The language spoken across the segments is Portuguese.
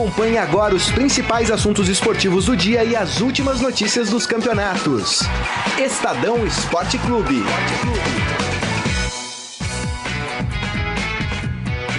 Acompanhe agora os principais assuntos esportivos do dia e as últimas notícias dos campeonatos. Estadão Esporte Clube.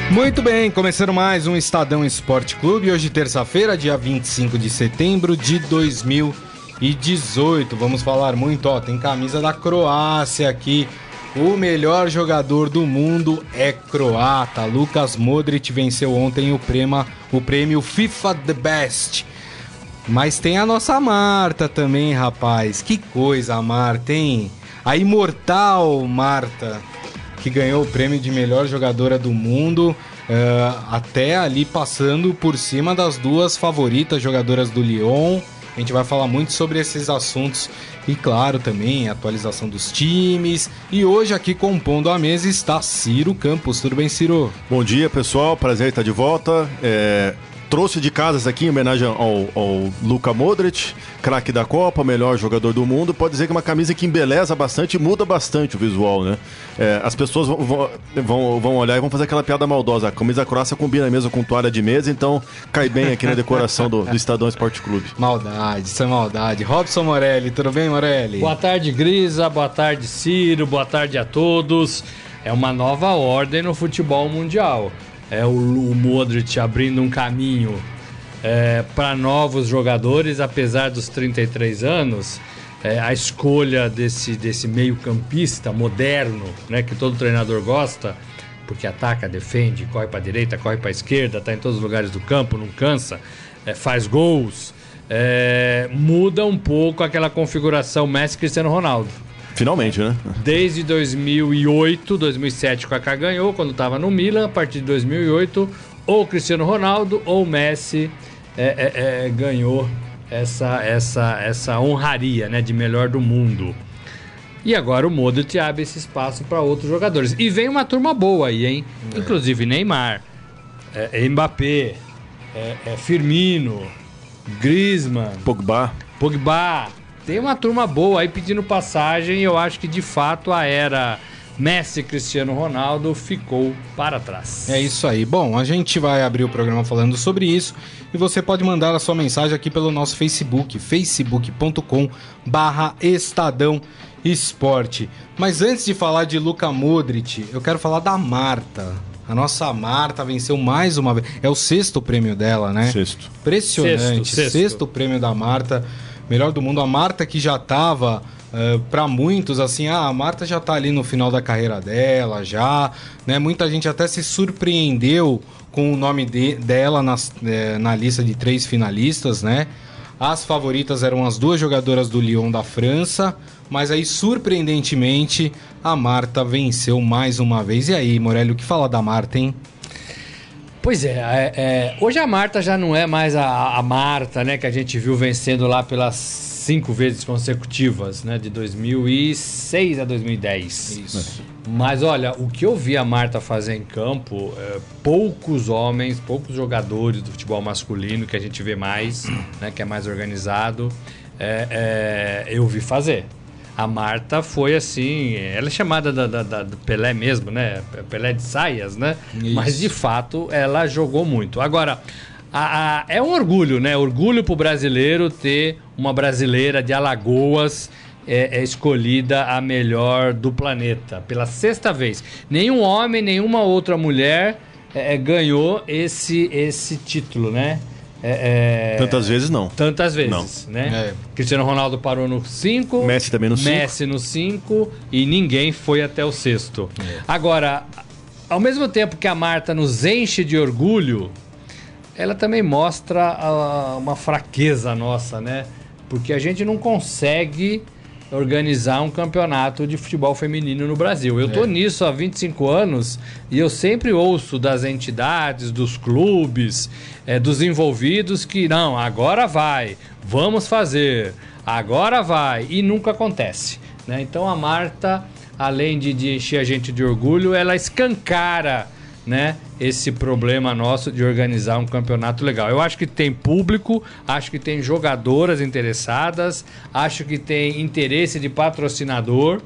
Muito bem, começando mais um Estadão Esporte Clube. Hoje, terça-feira, dia 25 de setembro de 2018. Vamos falar muito, ó, tem camisa da Croácia aqui. O melhor jogador do mundo é croata. Lucas Modric venceu ontem o prêmio, o prêmio FIFA The Best. Mas tem a nossa Marta também, rapaz. Que coisa, Marta, hein? A imortal Marta que ganhou o prêmio de melhor jogadora do mundo, uh, até ali passando por cima das duas favoritas jogadoras do Lyon. A gente vai falar muito sobre esses assuntos e, claro, também atualização dos times. E hoje, aqui compondo a mesa, está Ciro Campos. Tudo bem, Ciro? Bom dia, pessoal. Prazer estar de volta. É, trouxe de casas aqui em homenagem ao, ao Luka Modric, craque da Copa, melhor jogador do mundo. Pode dizer que é uma camisa que embeleza bastante e muda bastante o visual, né? É, as pessoas vão, vão, vão olhar e vão fazer aquela piada maldosa. A camisa croácia combina mesmo com toalha de mesa, então cai bem aqui na decoração do, do Estadão Esporte Clube. Maldade, isso é maldade. Robson Morelli, tudo bem, Morelli? Boa tarde, Grisa. Boa tarde, Ciro. Boa tarde a todos. É uma nova ordem no futebol mundial é, o, o Modric abrindo um caminho é, para novos jogadores, apesar dos 33 anos. É, a escolha desse, desse meio-campista moderno, né, que todo treinador gosta, porque ataca, defende, corre para a direita, corre para a esquerda, está em todos os lugares do campo, não cansa, é, faz gols, é, muda um pouco aquela configuração Messi-Cristiano Ronaldo. Finalmente, né? Desde 2008, 2007 o Kaká ganhou quando estava no Milan. A partir de 2008, ou Cristiano Ronaldo ou Messi é, é, é, ganhou essa, essa, essa honraria né, de melhor do mundo. E agora o Modric abre esse espaço para outros jogadores. E vem uma turma boa aí, hein? É. Inclusive Neymar, é, Mbappé, é, é Firmino, Griezmann, Pogba. Pogba, tem uma turma boa aí pedindo passagem e eu acho que de fato a era Messi Cristiano Ronaldo ficou para trás. É isso aí. Bom, a gente vai abrir o programa falando sobre isso e você pode mandar a sua mensagem aqui pelo nosso Facebook, facebook.com barra Estadão Esporte. Mas antes de falar de Luca Modric, eu quero falar da Marta. A nossa Marta venceu mais uma vez. É o sexto prêmio dela, né? Sexto. Impressionante. Sexto, sexto. sexto prêmio da Marta melhor do mundo. A Marta que já estava uh, eh, para muitos assim, ah, a Marta já está ali no final da carreira dela, já, né? Muita gente até se surpreendeu com o nome de, dela nas, eh, na lista de três finalistas, né? As favoritas eram as duas jogadoras do Lyon da França, mas aí surpreendentemente a Marta venceu mais uma vez. E aí, Morelli, o que fala da Marta, hein? Pois é, é, é, hoje a Marta já não é mais a, a, Marta, né, que a gente viu vencendo lá pelas cinco vezes consecutivas, né, de 2006 a 2010. Isso. Mas olha, o que eu vi a Marta fazer em campo, é, poucos homens, poucos jogadores do futebol masculino que a gente vê mais, né, que é mais organizado, é, é, eu vi fazer a Marta foi assim, ela é chamada da, da, da, do Pelé mesmo, né? Pelé de saias, né? Isso. Mas de fato ela jogou muito. Agora, a, a, é um orgulho, né? Orgulho pro brasileiro ter uma brasileira de Alagoas é, é, escolhida a melhor do planeta pela sexta vez. Nenhum homem, nenhuma outra mulher é, é ganhou esse, esse título, né? É, é, tantas vezes não. Tantas vezes, não. né? É. Cristiano Ronaldo parou no 5. Messi também no 5. Messi no 5 e ninguém foi até o sexto. É. Agora, ao mesmo tempo que a Marta nos enche de orgulho, ela também mostra uh, uma fraqueza nossa, né? Porque a gente não consegue organizar um campeonato de futebol feminino no Brasil. Eu estou é. nisso há 25 anos e eu sempre ouço das entidades, dos clubes, é, dos envolvidos que não, agora vai, vamos fazer, agora vai e nunca acontece. Né? Então a Marta, além de, de encher a gente de orgulho, ela escancara né, esse problema nosso de organizar um campeonato legal. Eu acho que tem público, acho que tem jogadoras interessadas, acho que tem interesse de patrocinador,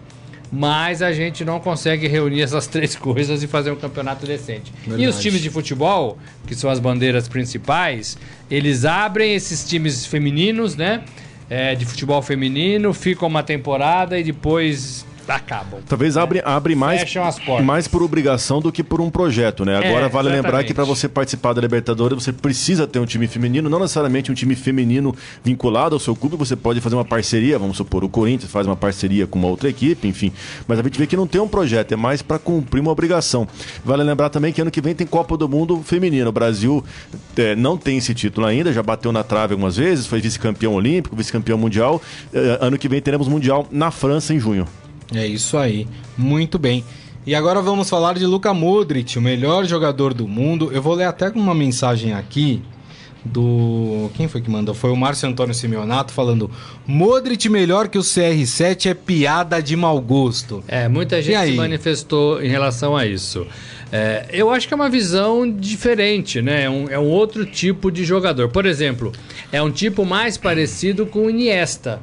mas a gente não consegue reunir essas três coisas e fazer um campeonato decente. E os Verdade. times de futebol, que são as bandeiras principais, eles abrem esses times femininos, né? é, de futebol feminino, ficam uma temporada e depois acabam. Talvez abre, abre mais, mais por obrigação do que por um projeto, né? Agora É, vale lembrar exatamente. que para você participar da Libertadores, você precisa ter um time feminino, não necessariamente um time feminino vinculado ao seu clube, você pode fazer uma parceria, vamos supor, o Corinthians faz uma parceria com uma outra equipe, enfim. Mas a gente vê que não tem um projeto, é mais para cumprir uma obrigação. Vale lembrar também que ano que vem tem Copa do Mundo feminino. O Brasil é, não tem esse título ainda, já bateu na trave algumas vezes, foi vice-campeão olímpico, vice-campeão mundial. É, ano que vem teremos mundial na França em junho. É isso aí. Muito bem. E agora vamos falar de Luka Modric, o melhor jogador do mundo. Eu vou ler até uma mensagem aqui do. Quem foi que mandou? Foi o Márcio Antônio Simeonato falando: Modric melhor que o CR7 é piada de mau gosto. É, muita gente se manifestou em relação a isso. É, eu acho que é uma visão diferente, né? É um, é um outro tipo de jogador. Por exemplo, é um tipo mais parecido com o Iniesta,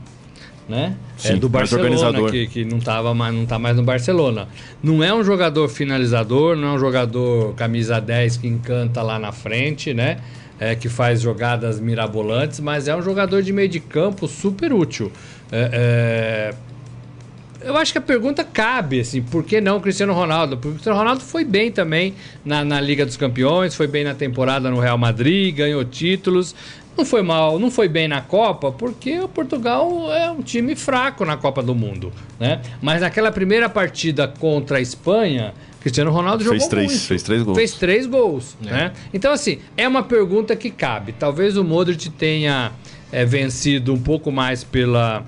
né? Sim, é do Barcelona, que, que não, tava mais, não tá mais no Barcelona. Não é um jogador finalizador, não é um jogador camisa 10 que encanta lá na frente, né? É, que faz jogadas mirabolantes, mas é um jogador de meio de campo super útil. É, é, eu acho que a pergunta cabe, assim, por que não Cristiano Ronaldo? Porque o Cristiano Ronaldo foi bem também na, na Liga dos Campeões, foi bem na temporada no Real Madrid, ganhou títulos. Não foi mal, não foi bem na Copa, porque o Portugal é um time fraco na Copa do Mundo, né? Mas naquela primeira partida contra a Espanha, Cristiano Ronaldo Fez jogou três, muito. fez três gols. Fez três gols, né? Então, assim, é uma pergunta que cabe. Talvez o Modric tenha é, vencido um pouco mais pela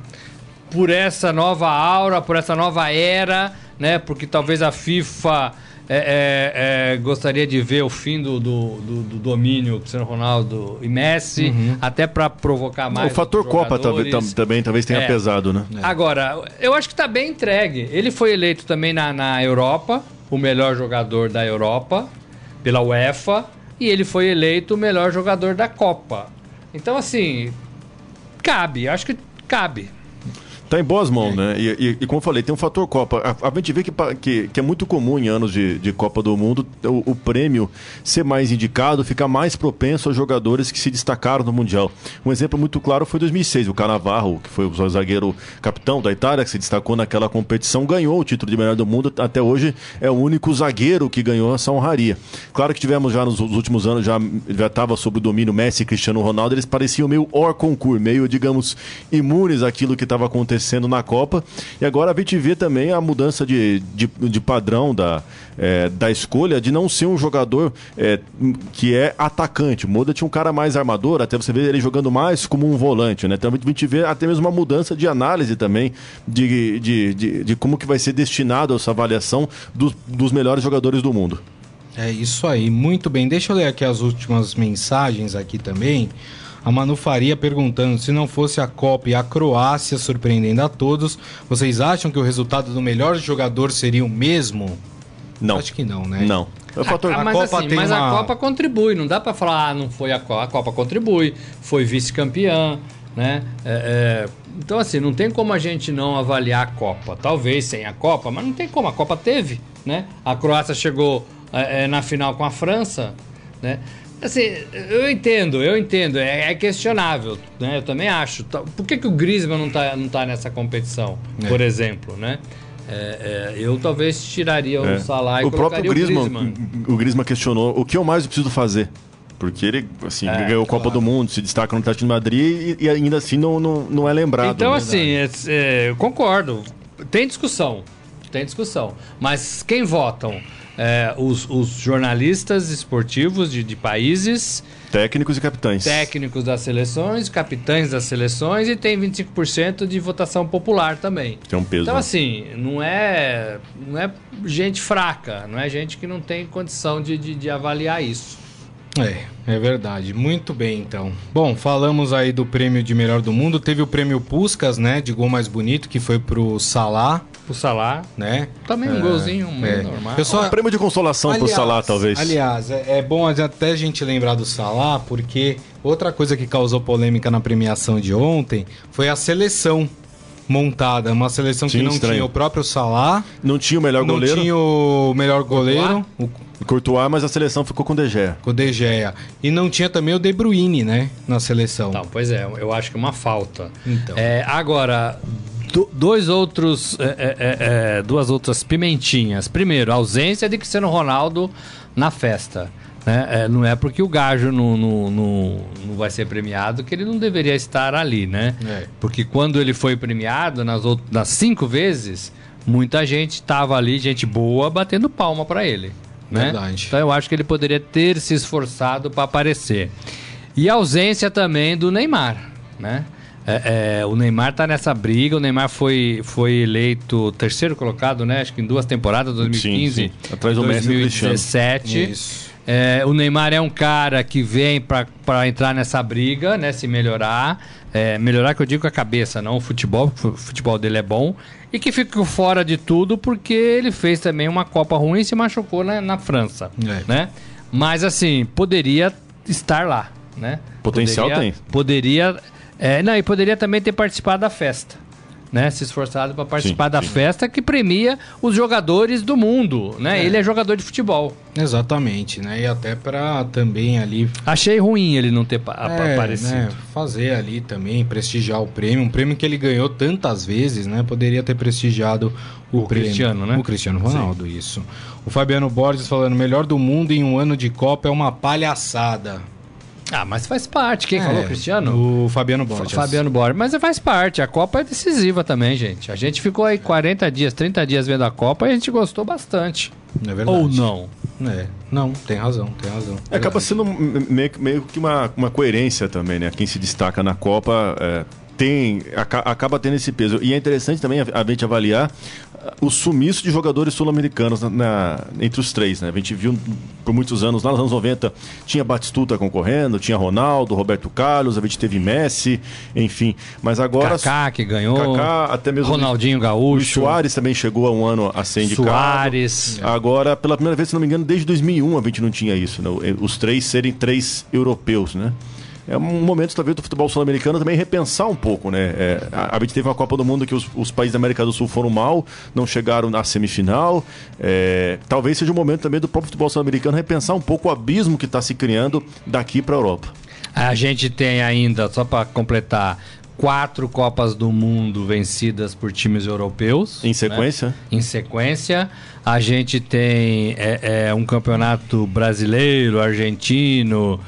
por essa nova aura, por essa nova era, né? Porque talvez a FIFA é, é, é, gostaria de ver o fim do, do, do- do domínio Cristiano Ronaldo e Messi, até para provocar mais. o fator Copa tam- também talvez tenha É. pesado, né? Agora, eu acho que tá bem entregue. Ele foi eleito também na, na Europa, o melhor jogador da Europa, pela UEFA, e ele foi eleito o melhor jogador da Copa. Então, assim, cabe, acho que cabe. Tá em boas mãos, né? E, e- e como eu falei, tem um fator Copa. A, a gente vê que, que, que é muito comum em anos de, de Copa do Mundo o, o prêmio ser mais indicado, ficar mais propenso aos jogadores que se destacaram no Mundial. Um exemplo muito claro foi 2006. O Canavarro, que foi o zagueiro capitão da Itália, que se destacou naquela competição, ganhou o título de melhor do mundo. Até hoje é o único zagueiro que ganhou essa honraria. Claro que tivemos já nos últimos anos, já já estava sob o domínio Messi e Cristiano Ronaldo, eles pareciam meio hors concurso, meio, digamos, imunes àquilo que estava acontecendo na Copa. E agora a gente vê também a mudança de, de, de padrão da, é, da escolha de não ser um jogador é, que é atacante. O Moda tinha um cara mais armador, até você vê ele jogando mais como um volante, né? Então a gente vê até mesmo uma mudança de análise também de, de, de, de como que vai ser destinado essa avaliação dos, dos melhores jogadores do mundo. É isso aí, muito bem. Deixa eu ler aqui as últimas mensagens aqui também. A Manu Faria perguntando se não fosse a Copa e a Croácia surpreendendo a todos, vocês acham que o resultado do melhor jogador seria o mesmo? Não. Acho que não, né? Não. É o fator... Ah, a mas Copa assim, tem mas uma- a Copa contribui, não dá pra falar, ah, não foi a Copa. A Copa contribui, foi vice-campeã, né? É, é, então, assim, não tem como a gente não avaliar a Copa. Talvez sem a Copa, mas não tem como. A Copa teve, né? A Croácia chegou na final com a França, né? Assim, eu entendo, eu entendo, é, é questionável, né? Eu também acho. Tá- Por que, que o Griezmann não tá, não tá nessa competição, É. por exemplo, né? É, é, eu talvez tiraria o É. Salah e o próprio Griezmann, o Griezmann. o Griezmann questionou o que eu mais preciso fazer. Porque ele, assim, É, ganhou a Copa claro. do Mundo, se destaca no Atlético de Madrid e, e ainda assim não, não, não é lembrado. Então, né? assim, é- é, eu concordo. Tem discussão. Tem discussão. Mas quem votam? É, os, os jornalistas esportivos de, de países, Técnicos e capitães. técnicos das seleções, capitães das seleções e tem 25% de votação popular também. Tem um peso. Então, né? assim, não é, não é gente fraca, não é gente que não tem condição de, de, de avaliar isso. É, é verdade. Muito bem, então. Bom, falamos aí do prêmio de melhor do mundo. Teve o prêmio Puskas, né? De gol mais bonito, que foi pro Salah, O Salah, né? também um É, golzinho meio é. normal. Eu só- Um prêmio de consolação pro Aliás- Salah, talvez. Aliás, é, é bom até a gente lembrar do Salah, porque outra coisa que causou polêmica na premiação de ontem foi a seleção. montada. Uma seleção Sim, que não estranho. tinha o próprio Salah, Não tinha o melhor não goleiro, tinha o melhor goleiro, o Courtois, mas a seleção ficou com o De Gea. o De Gea. E não tinha também o De Bruyne, né? Na seleção. Então, pois é, eu acho que é uma falta. Então. É, agora, do- dois outros, é, é, é, é, duas outras pimentinhas. Primeiro, a ausência de Cristiano Ronaldo na festa. né? É, não é porque o Gajo não, não, não, não vai ser premiado que ele não deveria estar ali, né? Porque quando ele foi premiado, nas, out- nas cinco vezes, muita gente estava ali, gente boa, batendo palma para ele. Né? Verdade. Então eu acho que ele poderia ter se esforçado para aparecer. E a ausência também do Neymar, né? É, é, o Neymar tá nessa briga, o Neymar foi, foi eleito terceiro colocado, né? Acho que em duas temporadas, 2015 sim. Atrás do Messi e do Cristiano. 2017. Isso. É, o Neymar é um cara que vem para entrar nessa briga, né? Se melhorar. É, melhorar que eu digo com a cabeça, não o futebol, porque o futebol dele é bom. E que ficou fora de tudo porque ele fez também uma Copa ruim e se machucou na, na França. É. Né? Mas assim, poderia estar lá, né? Potencial poderia, tem. Poderia. É, não, e poderia também ter participado da festa. Né, se esforçado para participar Sim, da sim. festa que premia os jogadores do mundo, né? Ele é jogador de futebol. Exatamente, né? E até pra também ali Achei ruim ele não ter É, aparecido. né, fazer ali também, prestigiar o prêmio. Um prêmio que ele ganhou tantas vezes, né? Poderia ter prestigiado o, O prêmio. Cristiano, né? O Cristiano Ronaldo, isso. O Fabiano Borges falando, melhor do mundo em um ano de Copa é uma palhaçada. Ah, mas faz parte. Quem É, falou, Cristiano? O Fabiano Fa- Borges. Fabiano Borges. Mas faz parte. A Copa é decisiva também, gente. A gente ficou aí 40 dias, 30 dias vendo a Copa e a gente gostou bastante. É verdade. Ou não? É, não, tem razão, tem razão. É, acaba sendo me- meio, que- meio que uma, uma coerência também, né? Quem se destaca na Copa é, tem, aca- acaba tendo esse peso. E é interessante também a, a gente avaliar o sumiço de jogadores sul-americanos na- na- entre os três, né? A gente viu por muitos anos, lá nos anos 90, tinha Batistuta concorrendo, tinha Ronaldo, Roberto Carlos, a gente teve Messi, enfim. Mas agora... Kaká que ganhou. Kaká, até mesmo Ronaldinho o Gaúcho. Soares também chegou há um ano a ser indicado. Soares. Agora, pela primeira vez, se não me engano, desde 2001 a gente não tinha isso, né? Os três serem três europeus, né? É um momento, talvez, do futebol sul-americano também repensar um pouco, né? É, a, a gente teve uma Copa do Mundo que os, os países da América do Sul foram mal, não chegaram na semifinal. É, talvez seja o momento também do próprio futebol sul-americano repensar um pouco o abismo que está se criando daqui para a Europa. A gente tem ainda, só para completar, quatro Copas do Mundo vencidas por times europeus. Em né? sequência, Em sequência, a gente tem é, é, um campeonato brasileiro, argentino,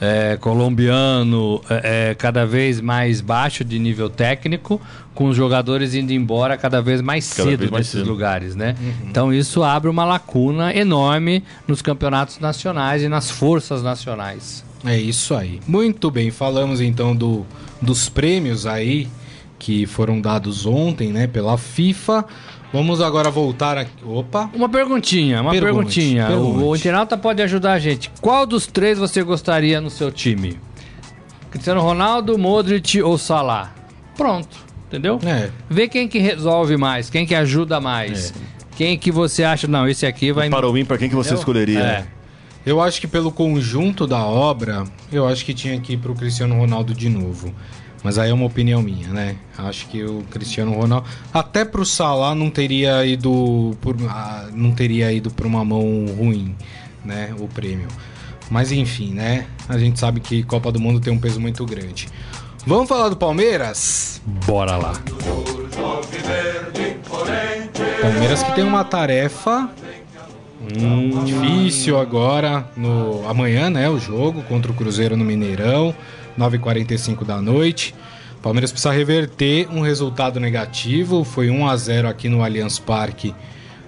é, colombiano, é, é, cada vez mais baixo de nível técnico, com os jogadores indo embora cada vez mais Cada cedo vez mais desses cedo. lugares, né? Então isso abre uma lacuna enorme nos campeonatos nacionais e nas forças nacionais. É isso aí. Muito bem, falamos então do, dos prêmios aí que foram dados ontem, né, pela FIFA. Vamos agora voltar aqui. Opa! Uma perguntinha, uma Pergunte, perguntinha. pergunte. O, o internauta pode ajudar a gente. Qual dos três você gostaria no seu time? Cristiano Ronaldo, Modric ou Salah? Pronto, entendeu? É, Vê quem que resolve mais, quem que ajuda mais. Quem que você acha, não, esse aqui vai... para o ímpar, quem que você Entendeu? escolheria? É. eu acho que pelo conjunto da obra, eu acho que tinha que ir pro Cristiano Ronaldo de novo. Mas aí é uma opinião minha, né? Acho que o Cristiano Ronaldo, até pro Salah não teria ido por, ah, não teria ido para uma mão ruim, né, o prêmio. Mas enfim, né? A gente sabe que Copa do Mundo tem um peso muito grande. Vamos falar do Palmeiras? Bora lá. Palmeiras que tem uma tarefa difícil agora no amanhã, né, o jogo contra o Cruzeiro no Mineirão, 9h45 da noite. Palmeiras precisa reverter um resultado negativo, foi 1 a 0 aqui no Allianz Parque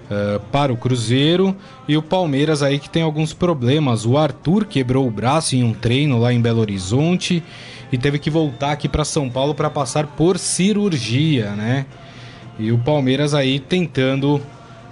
eh, para o Cruzeiro e o Palmeiras aí que tem alguns problemas. O Arthur quebrou o braço em um treino lá em Belo Horizonte e teve que voltar aqui para São Paulo para passar por cirurgia, né? E o Palmeiras aí tentando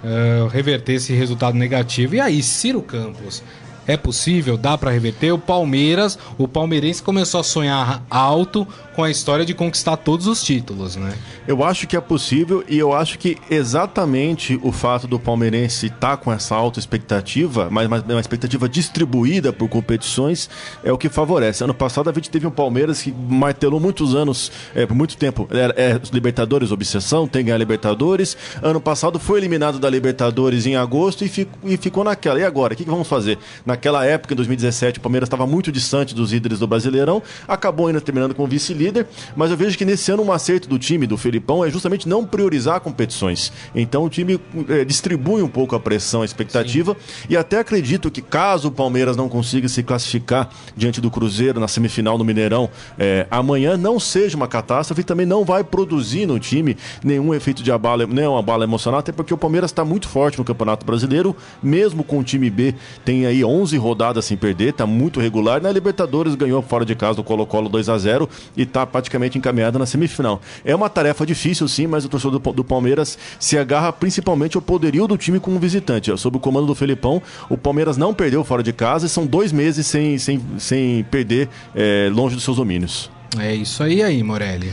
eh, reverter esse resultado negativo. E aí, Ciro Campos, É possível? Dá para reverter? O Palmeiras, o palmeirense começou a sonhar alto com a história de conquistar todos os títulos, né? Eu acho que é possível e eu acho que exatamente o fato do palmeirense estar tá com essa alta expectativa, mas uma expectativa distribuída por competições, é o que favorece. Ano passado a gente teve um Palmeiras que martelou muitos anos, é, por muito tempo, é, é Libertadores obsessão, tem ganhar Libertadores. Ano passado foi eliminado da Libertadores em agosto e, fico, e ficou naquela. E agora? O que, que vamos fazer? Naquela época, em 2017, o Palmeiras estava muito distante dos líderes do Brasileirão, acabou ainda terminando como vice-líder líder, mas eu vejo que nesse ano um acerto do time, do Felipão, é justamente não priorizar competições. Então o time é, distribui um pouco a pressão, a expectativa, Sim. e até acredito que caso o Palmeiras não consiga se classificar diante do Cruzeiro na semifinal no Mineirão é, amanhã, não seja uma catástrofe e também não vai produzir no time nenhum efeito de abala, nem uma bala emocional, até porque o Palmeiras está muito forte no Campeonato Brasileiro, mesmo com o time B, tem aí 11 rodadas sem perder, está muito regular. Na Libertadores ganhou fora de casa do Colo-Colo 2 a 0 e está praticamente encaminhada na semifinal. É uma tarefa difícil, sim, mas o torcedor do, do Palmeiras se agarra principalmente ao poderio do time como visitante. Sob o comando do Felipão, o Palmeiras não perdeu fora de casa e são dois meses sem, sem, sem perder é, longe dos seus domínios. É isso aí, aí, Morelli.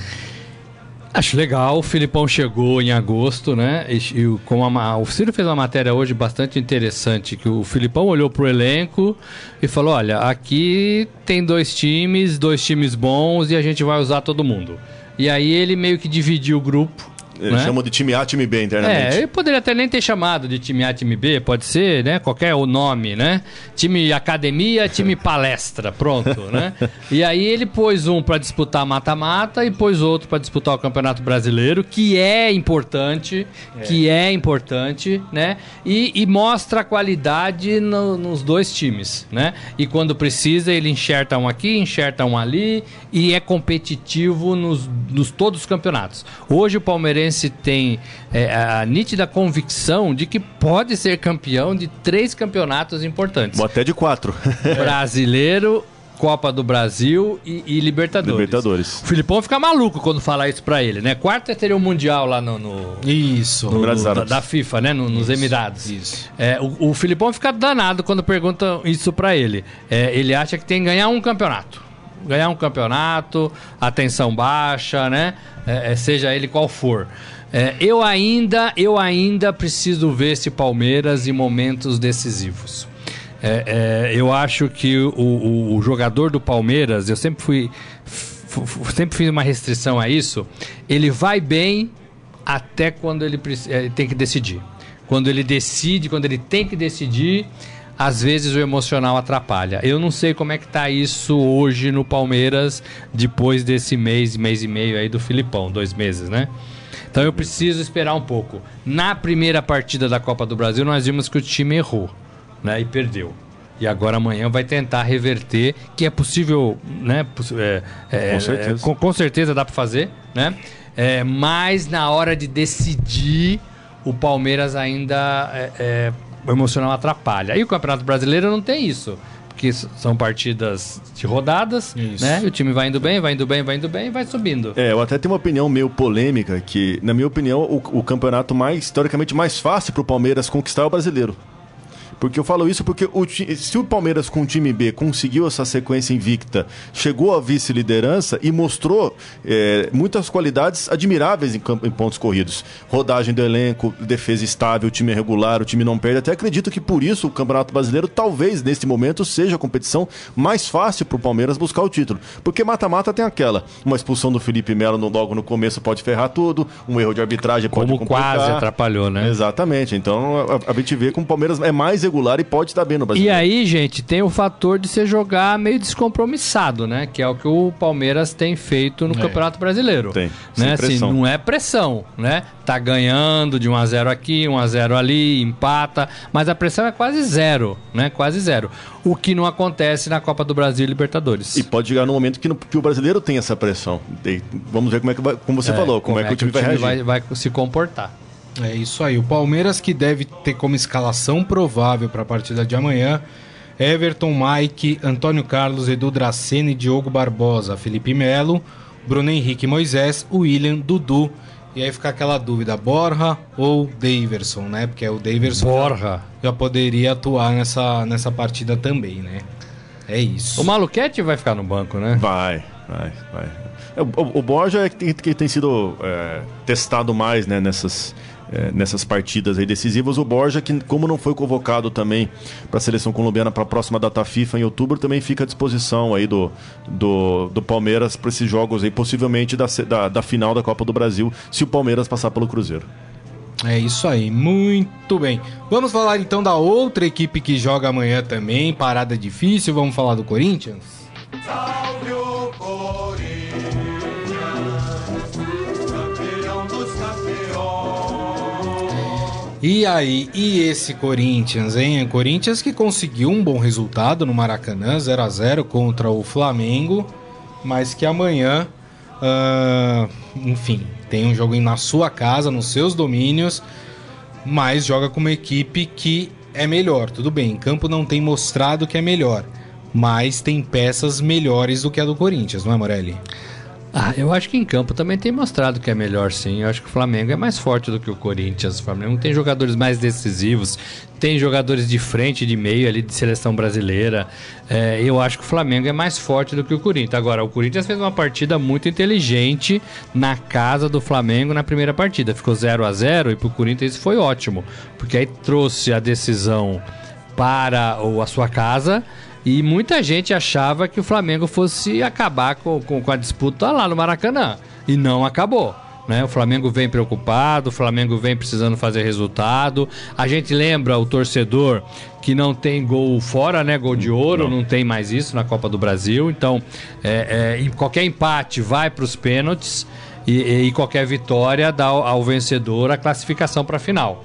Acho legal, o Filipão chegou em agosto, né? E, e com a, o Ciro fez uma matéria hoje bastante interessante, que o Filipão olhou pro elenco e falou, olha, aqui tem dois times, dois times bons e a gente vai usar todo mundo. E aí ele meio que dividiu o grupo eles né? chamam de time A, time B internamente. É, ele poderia até nem ter chamado de time A, time B, pode ser, né? Qualquer o nome, né? Time academia, time palestra, pronto, né? E aí ele pôs um para disputar mata-mata e pôs outro para disputar o Campeonato Brasileiro, que é importante, é. que é importante, né? E, e mostra a qualidade no, nos dois times, né? E quando precisa, ele enxerta um aqui, enxerta um ali e é competitivo nos, nos todos os campeonatos. Hoje o Palmeirense Fluminense tem é, a nítida convicção de que pode ser campeão de três campeonatos importantes. Ou até de quatro. Brasileiro, Copa do Brasil e, e, Libertadores. Libertadores. O Filipão fica maluco quando fala isso pra ele, né? Quarta teria o um Mundial lá no. no isso. No, no, da, da, FIFA, né? No, nos Emirados. Isso. É, o, o Filipão fica danado quando perguntam isso pra ele. É, ele acha que tem que ganhar um campeonato ganhar um campeonato, atenção baixa, né? É, é, seja ele qual for. É, eu ainda, eu ainda preciso ver esse Palmeiras em momentos decisivos. É, é, eu acho que o, o, o, jogador do Palmeiras, eu sempre fui, sempre fiz uma restrição a isso. Ele vai bem até quando ele, ele tem que decidir. Quando ele decide, quando ele tem que decidir, às vezes o emocional atrapalha. Eu não sei como é que tá isso hoje no Palmeiras, depois desse mês, mês e meio aí do Filipão, dois meses, né? Então eu preciso esperar um pouco. Na primeira partida da Copa do Brasil, nós vimos que o time errou, né? E perdeu. E agora amanhã vai tentar reverter, que é possível, né? É, é, com, certeza. É, com, com, certeza dá para fazer, né? É, mas na hora de decidir, o Palmeiras ainda é, é o emocional atrapalha. E o Campeonato Brasileiro não tem isso. Porque são partidas de rodadas, isso. né? E o time vai indo bem, vai indo bem, vai indo bem e vai subindo. É, eu até tenho uma opinião meio polêmica que, na minha opinião, o, o campeonato mais, historicamente, mais fácil para o Palmeiras conquistar é o brasileiro. Porque eu falo isso porque o, se o Palmeiras com o time B conseguiu essa sequência invicta, chegou à vice-liderança e mostrou é, muitas qualidades admiráveis em, campo, em pontos corridos. Rodagem do elenco, defesa estável, time regular, o time não perde. Até acredito que por isso o Campeonato Brasileiro talvez neste momento seja a competição mais fácil para o Palmeiras buscar o título. Porque mata-mata tem aquela. Uma expulsão do Felipe Melo no, logo no começo pode ferrar tudo, um erro de arbitragem pode Como complicar. quase atrapalhou, né? Exatamente. Então a, a gente vê que o Palmeiras é mais regular e pode estar bem no Brasil. E aí, gente, tem o fator de você jogar meio descompromissado, né? Que é o que o Palmeiras tem feito no é. Campeonato Brasileiro. Tem. Né? Assim, não é pressão, né? Tá ganhando de 1 a 0 aqui, 1 a 0 ali, empata, mas a pressão é quase zero, né? Quase zero. O que não acontece na Copa do Brasil e Libertadores. E pode chegar no momento que, no, que o brasileiro tem essa pressão. E vamos ver como é que vai, como você é, falou, como, como, é que, é que o time, o time vai, vai, vai se comportar. É isso aí. O Palmeiras que deve ter como escalação provável para a partida de amanhã Everton, Mike, Antônio Carlos, Edu Dracene, Diogo Barbosa, Felipe Melo, Bruno Henrique Moisés, William, Dudu E aí fica aquela dúvida, Borja ou Daverson, né? Porque o Daverson Borja. já, já poderia atuar nessa, nessa partida também, né? É isso. O Maluquete vai ficar no banco, né? Vai, vai, vai. É, o, o Borja é que tem, que tem sido é, testado mais né, nessas, é, nessas partidas aí decisivas. O Borja, que como não foi convocado também para a seleção colombiana para a próxima data FIFA em outubro, também fica à disposição aí do, do, do Palmeiras para esses jogos aí, possivelmente da, da, da final da Copa do Brasil, se o Palmeiras passar pelo Cruzeiro. É isso aí, muito bem. Vamos falar então da outra equipe que joga amanhã também, parada difícil. Vamos falar do Corinthians? Salve o Corinthians, E aí, e esse Corinthians, hein? Corinthians que conseguiu um bom resultado no Maracanã, 0 a 0 contra o Flamengo, mas que amanhã, uh, enfim, tem um jogo na sua casa, nos seus domínios, mas joga com uma equipe que é melhor. Tudo bem, em campo não tem mostrado que é melhor, mas tem peças melhores do que a do Corinthians, não é, Morelli? Ah, eu acho que em campo também tem mostrado que é melhor sim. Eu acho que o Flamengo é mais forte do que o Corinthians. O Flamengo tem jogadores mais decisivos, tem jogadores de frente, de meio ali de seleção brasileira. É, eu acho que o Flamengo é mais forte do que o Corinthians. Agora, o Corinthians fez uma partida muito inteligente na casa do Flamengo na primeira partida. Ficou 0 a 0 e para o Corinthians isso foi ótimo, porque aí trouxe a decisão para a sua casa e muita gente achava que o Flamengo fosse acabar com, com, com a disputa lá no Maracanã. E não acabou. Né? O Flamengo vem preocupado, o Flamengo vem precisando fazer resultado. A gente lembra o torcedor que não tem gol fora, né? Gol de ouro, não, não tem mais isso na Copa do Brasil. Então, é, é, qualquer empate vai para os pênaltis e, e, qualquer vitória dá ao, ao vencedor a classificação para a final.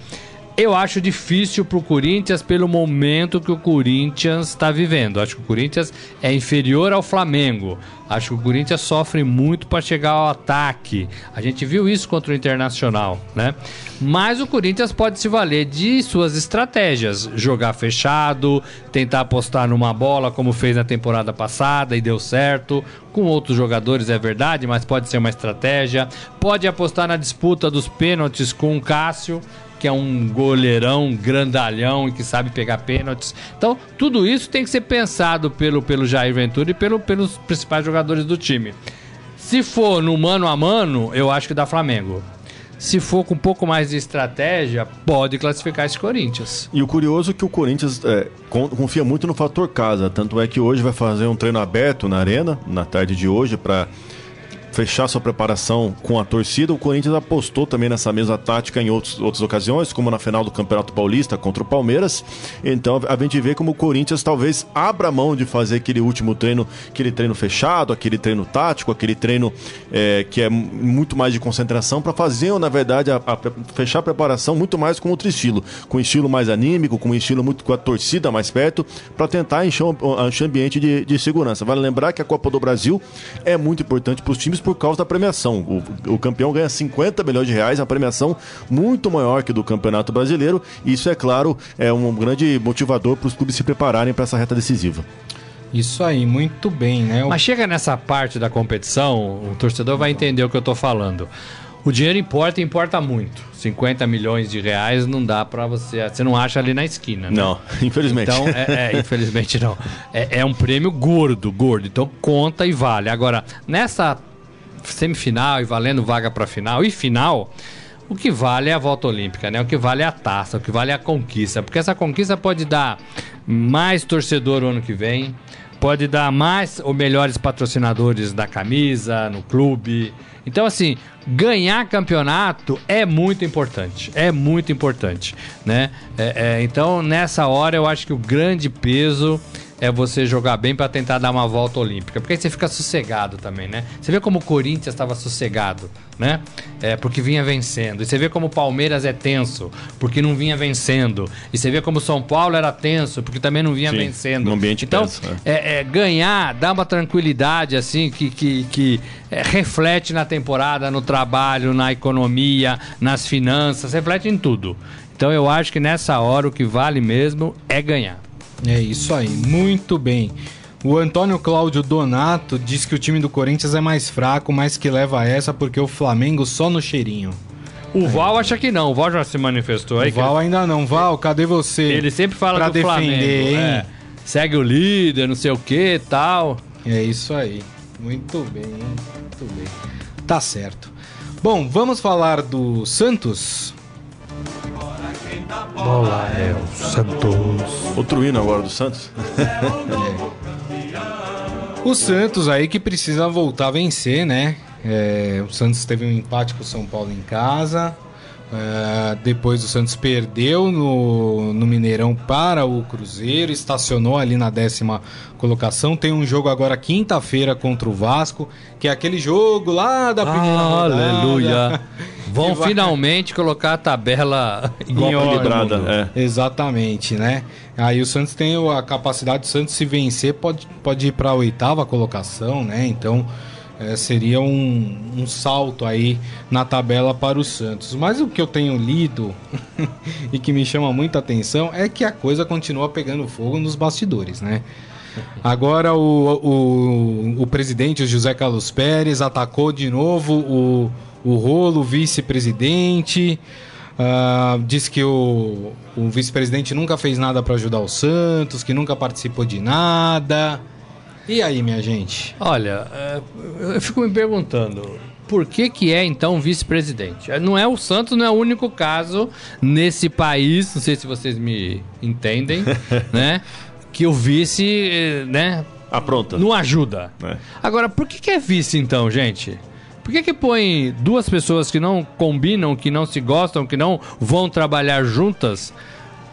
Eu acho difícil pro Corinthians pelo momento que o Corinthians está vivendo. Acho que o Corinthians é inferior ao Flamengo. Acho que o Corinthians sofre muito para chegar ao ataque. A gente viu isso contra o Internacional, né? Mas o Corinthians pode se valer de suas estratégias, jogar fechado, tentar apostar numa bola como fez na temporada passada e deu certo. Com outros jogadores é verdade, mas pode ser uma estratégia. Pode apostar na disputa dos pênaltis com o Cássio que é um goleirão grandalhão e que sabe pegar pênaltis. Então, tudo isso tem que ser pensado pelo, pelo Jair Ventura e pelo, pelos principais jogadores do time. Se for no mano a mano, eu acho que dá Flamengo. Se for com um pouco mais de estratégia, pode classificar esse Corinthians. E o curioso é que o Corinthians é, confia muito no fator casa. Tanto é que hoje vai fazer um treino aberto na arena, na tarde de hoje, para fechar sua preparação com a torcida, o Corinthians apostou também nessa mesma tática em outros, outras ocasiões, como na final do Campeonato Paulista contra o Palmeiras. Então a gente vê como o Corinthians talvez abra mão de fazer aquele último treino, aquele treino fechado, aquele treino tático, aquele treino é, que é muito mais de concentração, para fazer, na verdade, a, a, fechar a preparação muito mais com outro estilo, com um estilo mais anímico, com um estilo muito com a torcida mais perto, para tentar encher encher ambiente de, de segurança. Vale lembrar que a Copa do Brasil é muito importante para os times por causa da premiação. O, o campeão ganha 50 milhões de reais, a premiação muito maior que do Campeonato Brasileiro. E isso, é claro, é um grande motivador para os clubes se prepararem para essa reta decisiva. Isso aí, muito bem, né? Mas chega nessa parte da competição, o torcedor vai entender o que eu estou falando. O dinheiro importa e importa muito. 50 milhões de reais não dá para você. Você não acha ali na esquina, né? Não, infelizmente. Então, é, é infelizmente não. É, é, um prêmio gordo, gordo. Então conta e vale. Agora, nessa semifinal e valendo vaga para final e final, o que vale é a volta olímpica, né? O que vale é a taça, o que vale é a conquista, porque essa conquista pode dar mais torcedor o ano que vem, pode dar mais ou melhores patrocinadores da camisa, no clube. Então, assim, ganhar campeonato é muito importante. É muito importante, né? É, é, então, nessa hora, eu acho que o grande peso é você jogar bem para tentar dar uma volta olímpica. Porque aí você fica sossegado também, né? Você vê como o Corinthians estava sossegado, né? É, porque vinha vencendo. E você vê como o Palmeiras é tenso, porque não vinha vencendo. E você vê como o São Paulo era tenso, porque também não vinha Sim, vencendo. No ambiente então, tenso, é. É, é, ganhar, dá uma tranquilidade, assim, que, que, que é, reflete na temporada, no trabalho, na economia, nas finanças, reflete em tudo. Então eu acho que nessa hora o que vale mesmo é ganhar. É isso aí, muito bem. O Antônio Cláudio Donato diz que o time do Corinthians é mais fraco, mas que leva essa porque o Flamengo só no cheirinho. O Val acha que não, o Val já se manifestou aí. O Val ainda não. Val, cadê você? Ele sempre fala pra do defender, Flamengo. hein? é. Segue o líder, não sei o que tal. É isso aí. Muito bem, muito bem. Tá certo. Bom, vamos falar do Santos? Bola é o Santos. Outro hino agora do Santos. O Santos aí que precisa voltar a vencer, né? É, o Santos teve um empate com o São Paulo em casa. É, depois o Santos perdeu no, no Mineirão para o Cruzeiro, estacionou ali na décima colocação. Tem um jogo agora quinta-feira contra o Vasco, que é aquele jogo lá da primeira rodada. Aleluia. Vão vai- finalmente colocar a tabela igual Em Equilibrada, é. Exatamente, né? Aí o Santos tem o- a capacidade do Santos se vencer, pode, pode ir para a oitava colocação, né? Então é, seria um, um salto aí na tabela para o Santos. Mas o que eu tenho lido e que me chama muita atenção é que a coisa continua pegando fogo nos bastidores, né? Agora o, o, o presidente José Carlos Pérez atacou de novo o, o rolo, vice-presidente. Ah, diz que o, o vice-presidente nunca fez nada para ajudar o Santos, que nunca participou de nada. E aí, minha gente? Olha, é, eu fico me perguntando. Por que, que é então vice-presidente? Não é o Santos, não é o único caso nesse país, não sei se vocês me entendem, né? Que o vice, eh, né, Apronta. não ajuda. É. Agora, por que, que é vice então, gente? Por que, que põe duas pessoas que não combinam, que não se gostam, que não vão trabalhar juntas,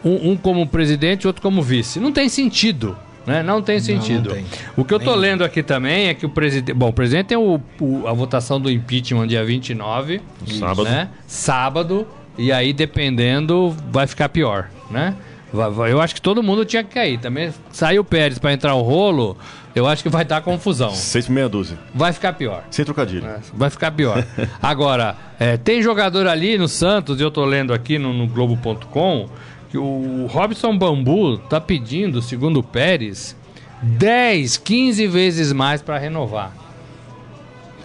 um, um como presidente e outro como vice? Não tem sentido. Né? Não tem sentido. tem. O que eu tô lendo aqui também é que o presidente. Bom, o presidente tem o, o- a votação do impeachment dia 29. Sábado. Né? Sábado. E aí, dependendo, vai ficar pior, né? Vai- vai- Eu acho que todo mundo tinha que cair. Também saiu o Pérez para entrar o rolo, eu acho que vai dar confusão. Seis meia dúzia. Vai ficar pior. Sem trocadilho. É, Vai ficar pior. Agora, é, tem jogador ali no Santos, e eu tô lendo aqui no, no Globo.com, que o Robson Bambu tá pedindo, segundo o Pérez, 10, 15 vezes mais para renovar.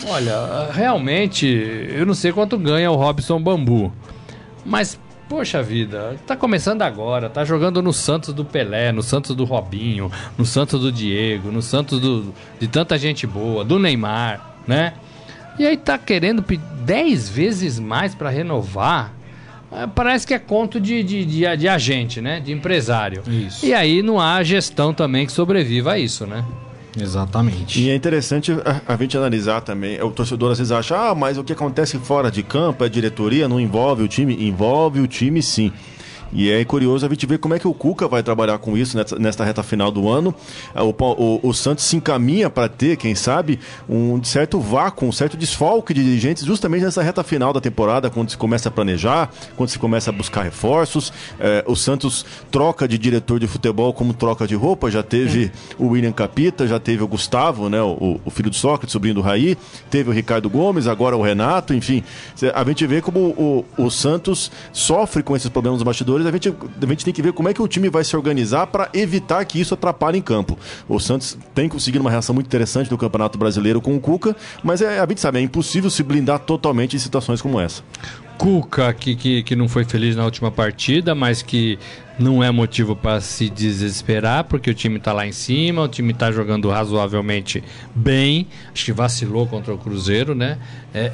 Olha, realmente, eu não sei quanto ganha o Robson Bambu. Mas, poxa vida, tá começando agora, tá jogando no Santos do Pelé, no Santos do Robinho, no Santos do Diego, no Santos do, de tanta gente boa, do Neymar, né? E aí tá querendo pedir 10 vezes mais para renovar. É, Parece que é conto de, de, de, de agente, né? De empresário. Isso. E aí não há gestão também que sobreviva a isso, né? Exatamente. E é interessante a, a gente analisar também. O torcedor às vezes acha, ah, mas o que acontece fora de campo, a diretoria não envolve o time? Envolve o time sim. E é curioso a gente ver como é que o Cuca vai trabalhar com isso nesta reta final do ano. Ah, O, o- o Santos se encaminha para ter, quem sabe, um certo vácuo, um certo desfalque de dirigentes justamente nessa reta final da temporada, quando se começa a planejar, quando se começa a buscar reforços. Eh, o Santos troca de diretor de futebol como troca de roupa. Já teve o William Capita, já teve o Gustavo, né, o, o filho do Sócrates, sobrinho do Raí, teve o Ricardo Gomes, agora o Renato, enfim. A gente vê como o, o Santos sofre com esses problemas nos bastidores. A gente, a gente tem que ver como é que o time vai se organizar para evitar que isso atrapalhe em campo. O Santos tem conseguido uma reação muito interessante no Campeonato Brasileiro com o Cuca, mas é, a gente sabe, é impossível se blindar totalmente em situações como essa. Cuca, que, que, que não foi feliz na última partida, mas que não é motivo para se desesperar, porque o time tá lá em cima, o time tá jogando razoavelmente bem. Acho que vacilou contra o Cruzeiro, né? É,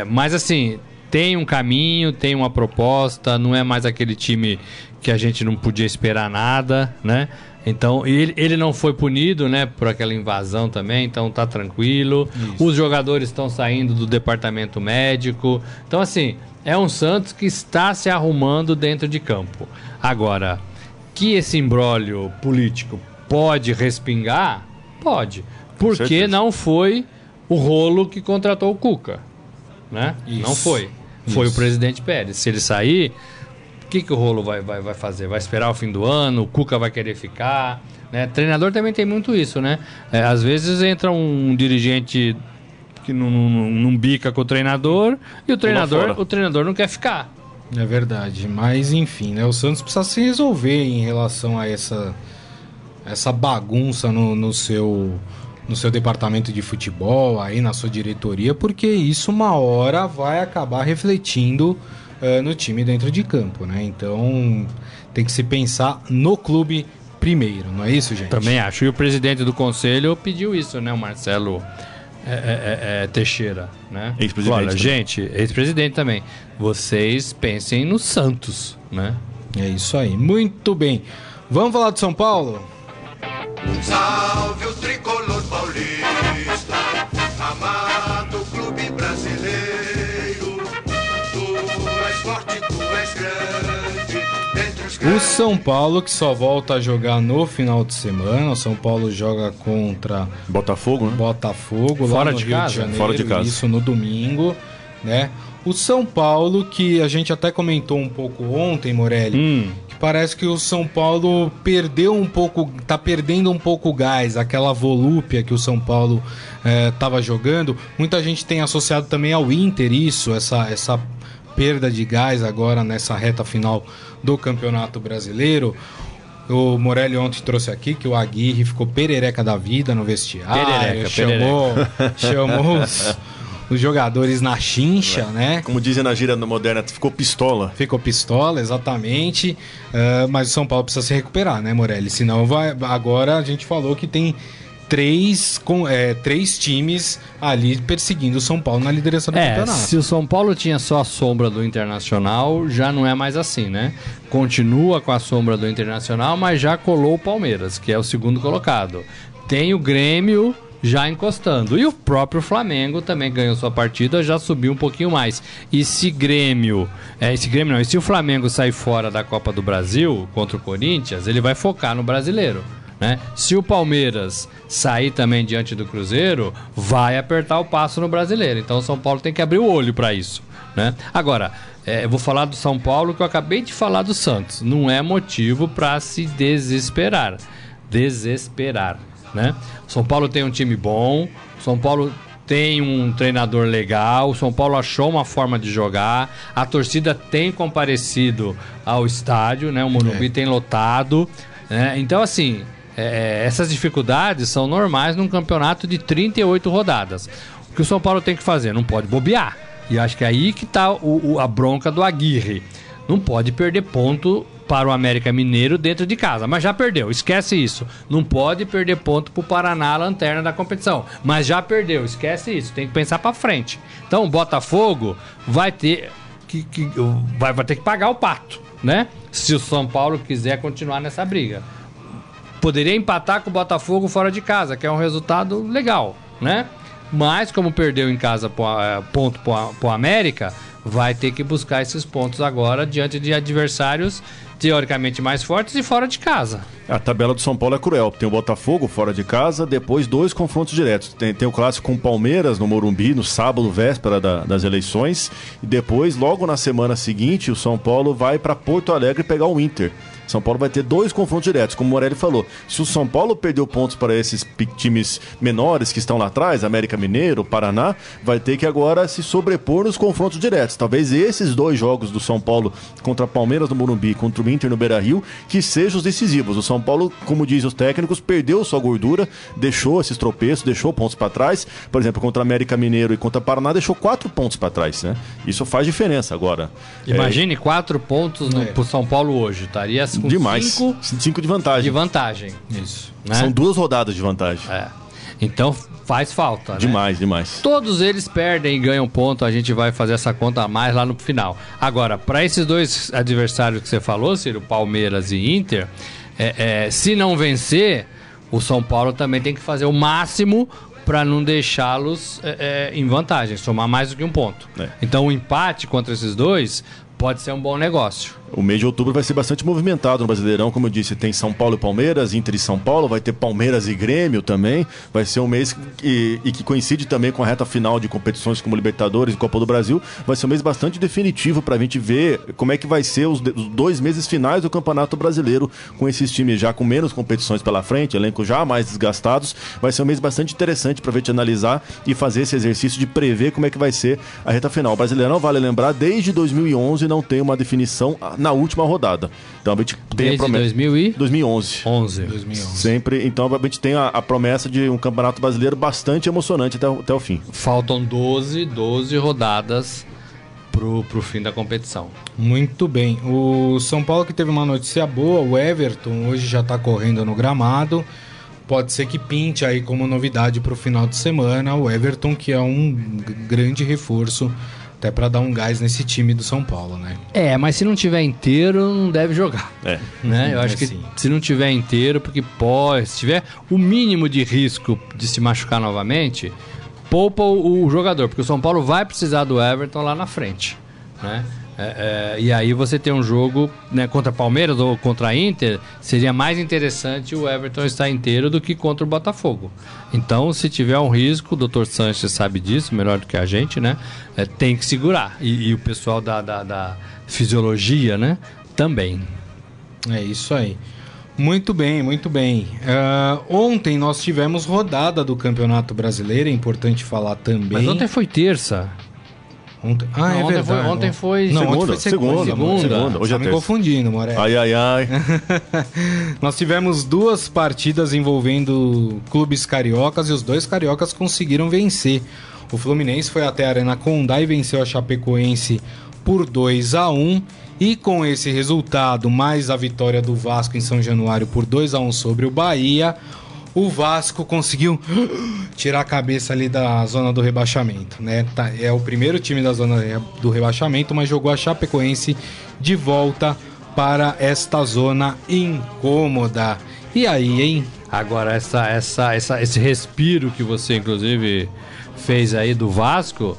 é, mas assim, tem um caminho, tem uma proposta, não é mais aquele time que a gente não podia esperar nada, né? Então, ele, ele não foi punido, né, por aquela invasão também, então tá tranquilo. Os jogadores estão saindo do departamento médico. Então, assim, é um Santos que está se arrumando dentro de campo. Agora, que esse imbróglio político pode respingar? Pode. Porque não foi o rolo que contratou o Cuca, né? Isso. Não foi. Foi Isso. o presidente Pérez. Se ele sair, o que, que o rolo vai, vai, vai fazer? Vai esperar o fim do ano? O Cuca vai querer ficar? Né? Treinador também tem muito isso, né? É, às vezes entra um dirigente que não, não, não bica com o treinador e o treinador, o treinador não quer ficar. É verdade, mas enfim, né? O Santos precisa se resolver em relação a essa essa bagunça no, no seu no seu departamento de futebol, aí na sua diretoria, porque isso uma hora vai acabar refletindo uh, no time dentro de campo, né? Então tem que se pensar no clube primeiro, não é isso, gente? Também acho. E o presidente do conselho pediu isso, né, o Marcelo é, é, é, é Teixeira, né? Ex-presidente. Olha, gente, ex-presidente também. Vocês pensem no Santos, né? É isso aí. Muito bem. Vamos falar do São Paulo? Salve o tricolor paulista, amado clube brasileiro. Tu és forte, tu és grande. Os O São Paulo que só volta a jogar no final de semana. O São Paulo joga contra Botafogo, né? Botafogo lá Fora no de Rio casa? de Janeiro. Fora de casa. Isso no domingo, né? O São Paulo que a gente até comentou um pouco ontem, Morelli, Hum. Parece que o São Paulo perdeu um pouco, tá perdendo um pouco o gás, aquela volúpia que o São Paulo estava jogando. Muita gente tem associado também ao Inter isso, essa, essa perda de gás agora nessa reta final do Campeonato Brasileiro. O Morelli ontem trouxe aqui que o Aguirre ficou perereca da vida no vestiário, Perereca, chamou, chamou os, os jogadores na chincha, né? Como dizem na gíria moderna, ficou pistola. Ficou pistola, exatamente. Ah, mas o São Paulo precisa se recuperar, né, Morelli? Senão vai. Agora a gente falou que tem três, com, é, três times ali perseguindo o São Paulo na liderança do É, campeonato. se o São Paulo tinha só a sombra do Internacional, já não é mais assim, né? Continua com a sombra do Internacional, mas já colou o Palmeiras, que é o segundo colocado. Tem o Grêmio já encostando. E o próprio Flamengo também ganhou sua partida, já subiu um pouquinho mais. E se Grêmio. É, esse Grêmio não, e se o Flamengo sair fora da Copa do Brasil contra o Corinthians, ele vai focar no brasileiro. Né? Se o Palmeiras sair também diante do Cruzeiro, vai apertar o passo no brasileiro. Então o São Paulo tem que abrir o olho para isso. Né? Agora, é, eu vou falar do São Paulo que eu acabei de falar do Santos. Não é motivo para se desesperar. Desesperar. Né? São Paulo tem um time bom, São Paulo tem um treinador legal, o São Paulo achou uma forma de jogar, a torcida tem comparecido ao estádio, né? O Morumbi tem lotado. né? Então, assim, é, essas dificuldades são normais num campeonato de 38 rodadas. O que o São Paulo tem que fazer? Não pode bobear. E acho que é aí que está a bronca do Aguirre. Não pode perder ponto para o América Mineiro dentro de casa, mas já perdeu, esquece isso. Não pode perder ponto para o Paraná, a lanterna da competição, mas já perdeu, esquece isso. Tem que pensar para frente. Então, o Botafogo vai ter que, que- vai, vai ter que pagar o pato, né? Se o São Paulo quiser continuar nessa briga poderia empatar com o Botafogo fora de casa, que é um resultado legal, né? Mas como perdeu em casa eh, ponto pro, pro América, vai ter que buscar esses pontos agora diante de adversários teoricamente mais fortes e fora de casa. A tabela do São Paulo é cruel. Tem o Botafogo fora de casa, depois dois confrontos diretos. Tem, tem o clássico com o Palmeiras no Morumbi, no sábado, véspera da- das eleições. E depois, logo na semana seguinte, o São Paulo vai para Porto Alegre pegar o Inter. São Paulo vai ter dois confrontos diretos, como o Morelli falou. Se o São Paulo perdeu pontos para esses times menores que estão lá atrás, América Mineiro, Paraná, vai ter que agora se sobrepor nos confrontos diretos. Talvez esses dois jogos do São Paulo contra Palmeiras no Morumbi, contra o Inter no Beira-Rio, que sejam os decisivos. O São Paulo, como dizem os técnicos, perdeu sua gordura, deixou esses tropeços, deixou pontos para trás. Por exemplo, contra América Mineiro e contra Paraná, deixou quatro pontos para trás, né? Isso faz diferença agora. Imagine quatro pontos no, É. pro São Paulo hoje. Estaria É, com demais. cinco Cinco de vantagem. de vantagem. Isso. Né? São duas rodadas de vantagem. É. Então faz falta. né? Demais, demais. Todos eles perdem e ganham ponto, a gente vai fazer essa conta a mais lá no final. Agora, para esses dois adversários que você falou, Ciro, Palmeiras e Inter, é, é, se não vencer, o São Paulo também tem que fazer o máximo para não deixá-los é, é, em vantagem, somar mais do que um ponto. É. Então, o empate contra esses dois pode ser um bom negócio. O mês de outubro vai ser bastante movimentado no Brasileirão, como eu disse, tem São Paulo e Palmeiras, Inter e São Paulo, vai ter Palmeiras e Grêmio também. Vai ser um mês que, e que coincide também com a reta final de competições como Libertadores e Copa do Brasil. Vai ser um mês bastante definitivo para a gente ver como é que vai ser os, os dois meses finais do Campeonato Brasileiro, com esses times já com menos competições pela frente, elenco já mais desgastados. Vai ser um mês bastante interessante para a gente analisar e fazer esse exercício de prever como é que vai ser a reta final. O Brasileirão, vale lembrar, desde 2011 não tem uma definição na última rodada. Então a gente tem a Desde promessa. 2011. 2011. 2011. Sempre, então a gente tem a, a promessa de um campeonato brasileiro bastante emocionante até, o- até o fim. Faltam 12, 12 rodadas pro, pro fim da competição. Muito bem. O São Paulo que teve uma notícia boa, o Everton hoje já tá correndo no gramado. Pode ser que pinte aí como novidade pro final de semana. O Everton, que é um grande reforço, até para dar um gás nesse time do São Paulo, né? É, mas se não tiver inteiro, não deve jogar. É. Né? Eu É acho que sim. se não tiver inteiro, porque pode, se tiver o mínimo de risco de se machucar novamente, poupa o, o jogador, porque o São Paulo vai precisar do Everton lá na frente. Né? É, é, e aí você tem um jogo né, contra Palmeiras ou contra a Inter, seria mais interessante o Everton estar inteiro do que contra o Botafogo. Então, se tiver um risco, o Dr. Sanches sabe disso, melhor do que a gente, né? É, tem que segurar. E, e o pessoal da, da, da fisiologia, né? Também. É isso aí. Muito bem, muito bem. Ah, ontem nós tivemos rodada do Campeonato Brasileiro, é importante falar também. Mas ontem foi terça. Ontem- Ah, Não, é ontem verdade. foi- ontem foi Não, segunda, ontem foi segunda. segunda, segunda. Hoje Tá é me terça. confundindo, Moré. Ai, ai, ai. Nós tivemos duas partidas envolvendo clubes cariocas e os dois cariocas conseguiram vencer. O Fluminense foi até a Arena Condá e venceu a Chapecoense por 2 a 1 e com esse resultado, mais a vitória do Vasco em São Januário por 2 a 1 sobre o Bahia, o Vasco conseguiu tirar a cabeça ali da zona do rebaixamento, né? Tá- é o primeiro time da zona do rebaixamento, mas jogou a Chapecoense de volta para esta zona incômoda. E aí, hein? Agora, essa, essa, essa, esse respiro que você, inclusive, fez aí do Vasco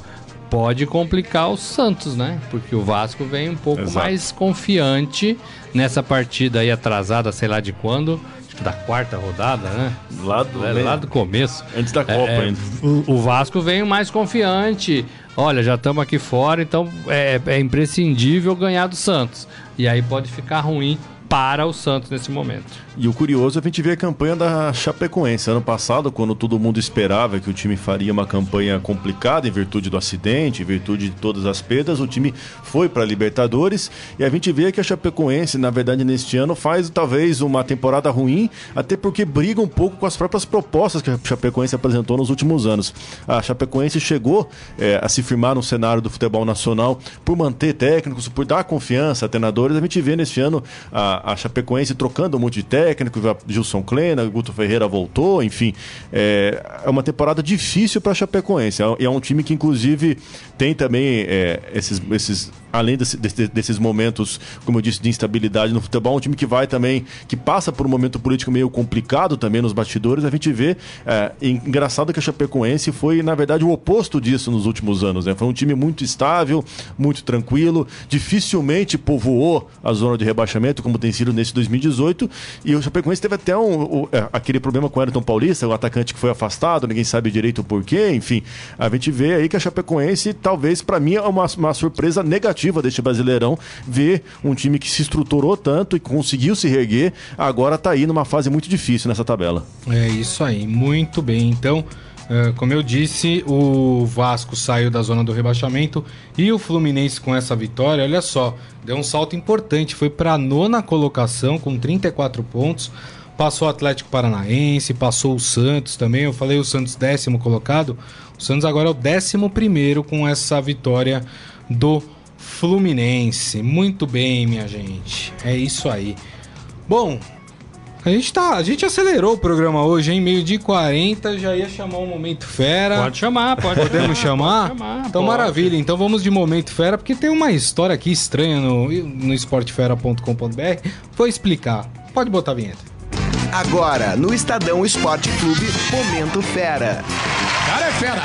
pode complicar o Santos, né? Porque o Vasco vem um pouco Exato. mais confiante nessa partida aí atrasada, sei lá de quando, da quarta rodada, né? Lá do, É, lá do começo. Antes da Copa É, ainda. O, o Vasco vem mais confiante. Olha, já estamos aqui fora, então é, é imprescindível ganhar do Santos. E aí pode ficar ruim para o Santos nesse momento. E o curioso é a gente ver a campanha da Chapecoense. Ano passado, quando todo mundo esperava que o time faria uma campanha complicada em virtude do acidente, em virtude de todas as perdas, o time foi para a Libertadores. E a gente vê que a Chapecoense, na verdade, neste ano, faz talvez uma temporada ruim, até porque briga um pouco com as próprias propostas que a Chapecoense apresentou nos últimos anos. A Chapecoense chegou eh, a se firmar no cenário do futebol nacional por manter técnicos, por dar confiança a treinadores. A gente vê neste ano a, a Chapecoense trocando um monte de técnico, Gilson Klena, Guto Ferreira voltou, enfim. É, é uma temporada difícil para a Chapecoense. É, é um time que, inclusive, tem também é, esses, esses além desse- desse- desses momentos, como eu disse, de instabilidade no futebol, um time que vai também, que passa por um momento político meio complicado também nos bastidores, a gente vê, é, engraçado que a Chapecoense foi, na verdade, o oposto disso nos últimos anos, né? Foi um time muito estável, muito tranquilo, dificilmente povoou a zona de rebaixamento, como tem sido nesse 2018, e o Chapecoense teve até um, o- é, aquele problema com o Ayrton Paulista, o atacante que foi afastado, ninguém sabe direito o porquê, enfim, a gente vê aí que a Chapecoense, talvez, para mim, é uma, uma surpresa negativa deste Brasileirão, ver um time que se estruturou tanto e conseguiu se reerguer, agora tá aí numa fase muito difícil nessa tabela. É isso aí, muito bem. Então, eh, como eu disse, o Vasco saiu da zona do rebaixamento e o Fluminense com essa vitória, olha só, deu um salto importante, foi para a nona colocação com 34 pontos. Passou o Atlético Paranaense, passou o Santos também. Eu falei o Santos décimo colocado. O Santos agora é o décimo primeiro com essa vitória do Fluminense. Muito bem, minha gente. É isso aí. Bom, a gente tá, a gente acelerou o programa hoje, hein? Meio de 40, já ia chamar o Momento Fera. Pode chamar, pode Podemos chamar? Pode chamar, então pode. maravilha, então vamos de Momento Fera, porque tem uma história aqui estranha no, no esportefera.com.br. Vou explicar. Pode botar a vinheta. Agora, no Estadão Esporte Clube, Momento Fera. Cara é fera!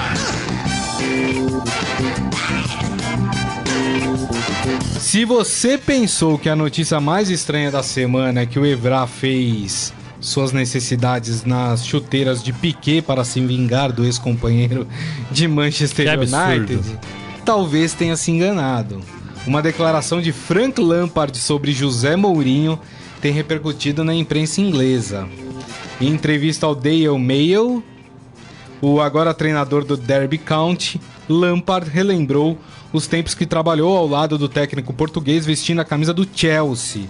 Se você pensou que a notícia mais estranha da semana é que o Evra fez suas necessidades nas chuteiras de Piquet para se vingar do ex-companheiro de Manchester. United, talvez tenha se enganado. Uma declaração de Frank Lampard sobre José Mourinho tem repercutido na imprensa inglesa. Em entrevista ao Daily Mail, o agora treinador do Derby County, Lampard relembrou os tempos que trabalhou ao lado do técnico português vestindo a camisa do Chelsea.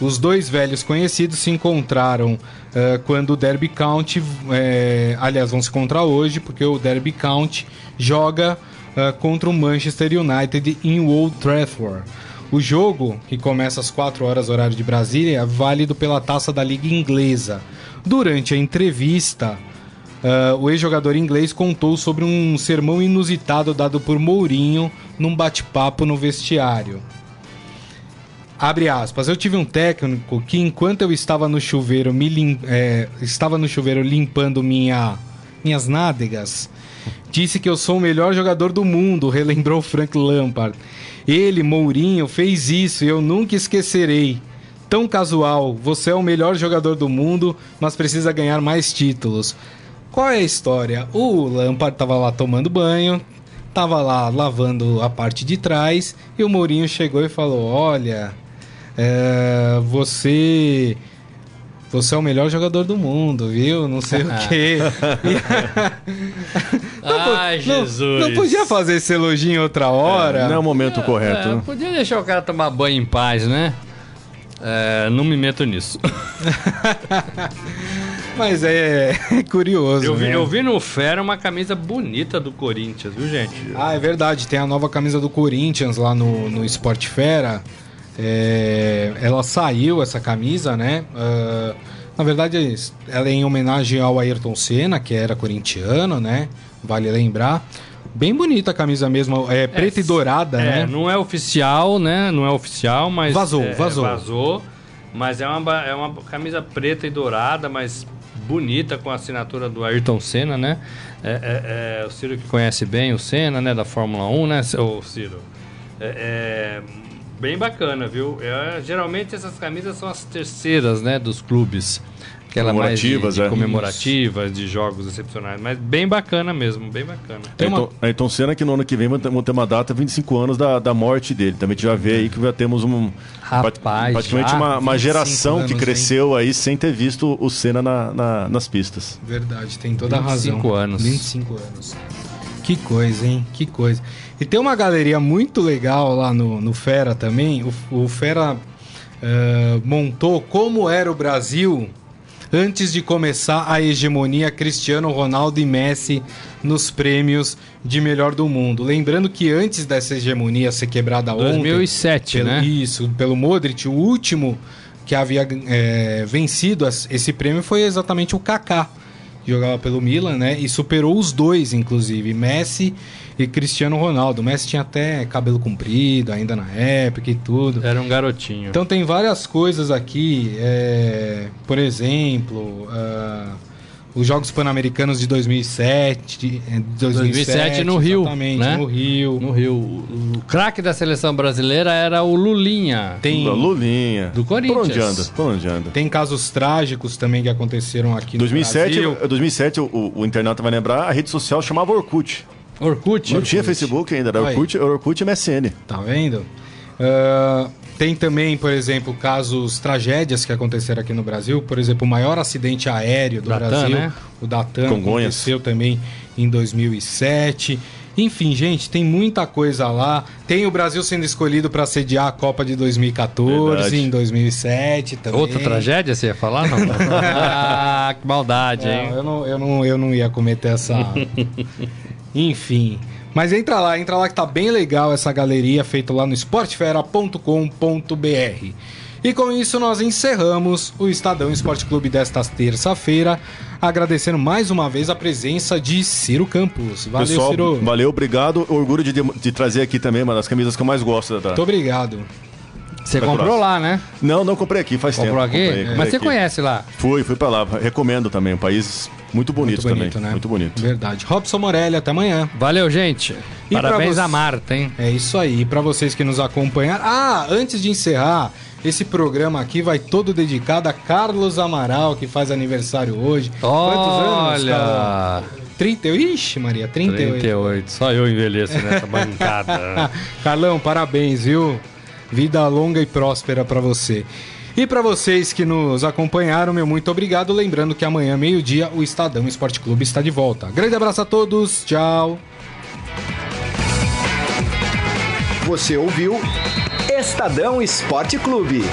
Os dois velhos conhecidos se encontraram eh, quando o Derby County, eh, aliás, vão se encontrar hoje, porque o Derby County joga eh, contra o Manchester United em Old Trafford. O jogo, que começa às 4 horas horário de Brasília, é válido pela taça da Liga Inglesa. Durante a entrevista, ah, o ex-jogador inglês contou sobre um sermão inusitado dado por Mourinho num bate-papo no vestiário. Abre aspas. Eu tive um técnico que enquanto eu estava no chuveiro me lim- é, estava no chuveiro limpando minha minhas nádegas, disse que eu sou o melhor jogador do mundo, relembrou Frank Lampard. Ele, Mourinho, fez isso e eu nunca esquecerei. Tão casual, você é o melhor jogador do mundo, mas precisa ganhar mais títulos. Qual é a história? O Lampard tava lá tomando banho, tava lá lavando a parte de trás e o Mourinho chegou e falou: Olha, é, você. Você é o melhor jogador do mundo, viu? Não sei o quê. Ai, Não- Jesus. Não, podia fazer esse elogio em outra hora? Não é o momento correto. É, podia deixar o cara tomar banho em paz, né? É, não me meto nisso. Mas é, curioso. Eu vi, né? eu vi no Fera uma camisa bonita do Corinthians, viu, gente? Ah, é verdade. Tem a nova camisa do Corinthians lá no, no Sport Fera. É, ela saiu, essa camisa, né? Ah, na verdade, ela é em homenagem ao Ayrton Senna, que era corintiano, né? Vale lembrar. Bem bonita a camisa mesmo. É preta e dourada, É, né? não é oficial, né? Não é oficial, mas. Vazou, é, vazou. Vazou. Mas é uma, é uma camisa preta e dourada, mas bonita, com a assinatura do Ayrton Senna, né? É, é- é o Ciro que conhece bem o Senna, né? Da Fórmula 1, né, ô Ciro? É, é bem bacana, viu? É, geralmente essas camisas são as terceiras, né? Dos clubes. Aquela mais de, Comemorativas, de é. comemorativas, de jogos excepcionais. Mas bem bacana mesmo, bem bacana. Tem uma- Ayrton, Ayrton Senna que no ano que vem vão ter- uma data 25 anos da, da morte dele. Também a gente já vê aí que já temos um Rapaz, praticamente já? uma, uma 25 geração anos, que hein? cresceu aí sem ter visto o Senna na- na- nas pistas. Verdade, tem toda a 25 razão. anos. 25 anos. Que coisa, hein? Que coisa. E tem uma galeria muito legal lá no, no Fera também. O, o Fera eh, montou como era o Brasil antes de começar a hegemonia Cristiano Ronaldo e Messi nos prêmios de melhor do mundo. Lembrando que antes dessa hegemonia ser quebrada ontem... 2007, Pelo- né? Isso, pelo Modric, o último que havia é, vencido esse prêmio foi exatamente o Kaká. que Jogava pelo Milan, né? E superou os dois, inclusive, Messi e Cristiano Ronaldo. O Messi tinha até cabelo comprido ainda na época e tudo. Era um garotinho. Então tem várias coisas aqui, é, por exemplo, ah, os Jogos Pan-Americanos de 2007, de, é, 2007, 2007 no Rio, exatamente, né? no Rio. No Rio, o, craque da seleção brasileira era o Lulinha. Tem, Lulinha. Do Corinthians. Por onde anda? Por onde anda? tem casos trágicos também que aconteceram aqui no 2007, Brasil. 2007 o, o internauta vai lembrar, a rede social chamava Orkut. Orkut. Não tinha Facebook ainda, era Aí. Orkut, Orkut e MSN. Tá vendo? Ah, tem também, por exemplo, casos, tragédias que aconteceram aqui no Brasil. Por exemplo, o maior acidente aéreo do Da TAM, Brasil, né? o da TAM, Congonhas. aconteceu também em 2007. Enfim, gente, tem muita coisa lá. Tem o Brasil sendo escolhido para sediar a Copa de 2014, Verdade. em 2007 também. Outra tragédia, você ia falar? Não. ah, que maldade, Não, hein? eu, não, eu, não, eu não ia cometer essa. Enfim. Mas entra lá, entra lá que tá bem legal essa galeria feita lá no esportefera.com.br. E com isso nós encerramos o Estadão Esporte Clube desta terça-feira, agradecendo mais uma vez a presença de Ciro Campos. Valeu, Pessoal, Ciro. valeu, obrigado. Orgulho de, de trazer aqui também uma das camisas que eu mais gosto. Da... Muito obrigado. Você Vai comprou lá, né? Não, não comprei aqui, faz Comprou tempo. aqui? Comprei, comprei Mas você aqui. conhece lá. Fui, fui pra lá. Recomendo também. Um país muito bonito, Muito bonito, também. né? Muito bonito. Verdade. Robson Morelli, até amanhã. Valeu, gente. E Parabéns a Marta, hein? É isso aí, para vocês que nos acompanharam. Ah, antes de encerrar, esse programa aqui vai todo dedicado a Carlos Amaral, que faz aniversário hoje. Quantos anos? Olha! 30, ixi, Maria, 38. 38. Só eu envelheço nessa bancada. Carlão, parabéns, viu? Vida longa e próspera para você. E para vocês que nos acompanharam, meu muito obrigado. Lembrando que amanhã, meio-dia, o Estadão Esporte Clube está de volta. Grande abraço a todos, tchau. Você ouviu Estadão Esporte Clube.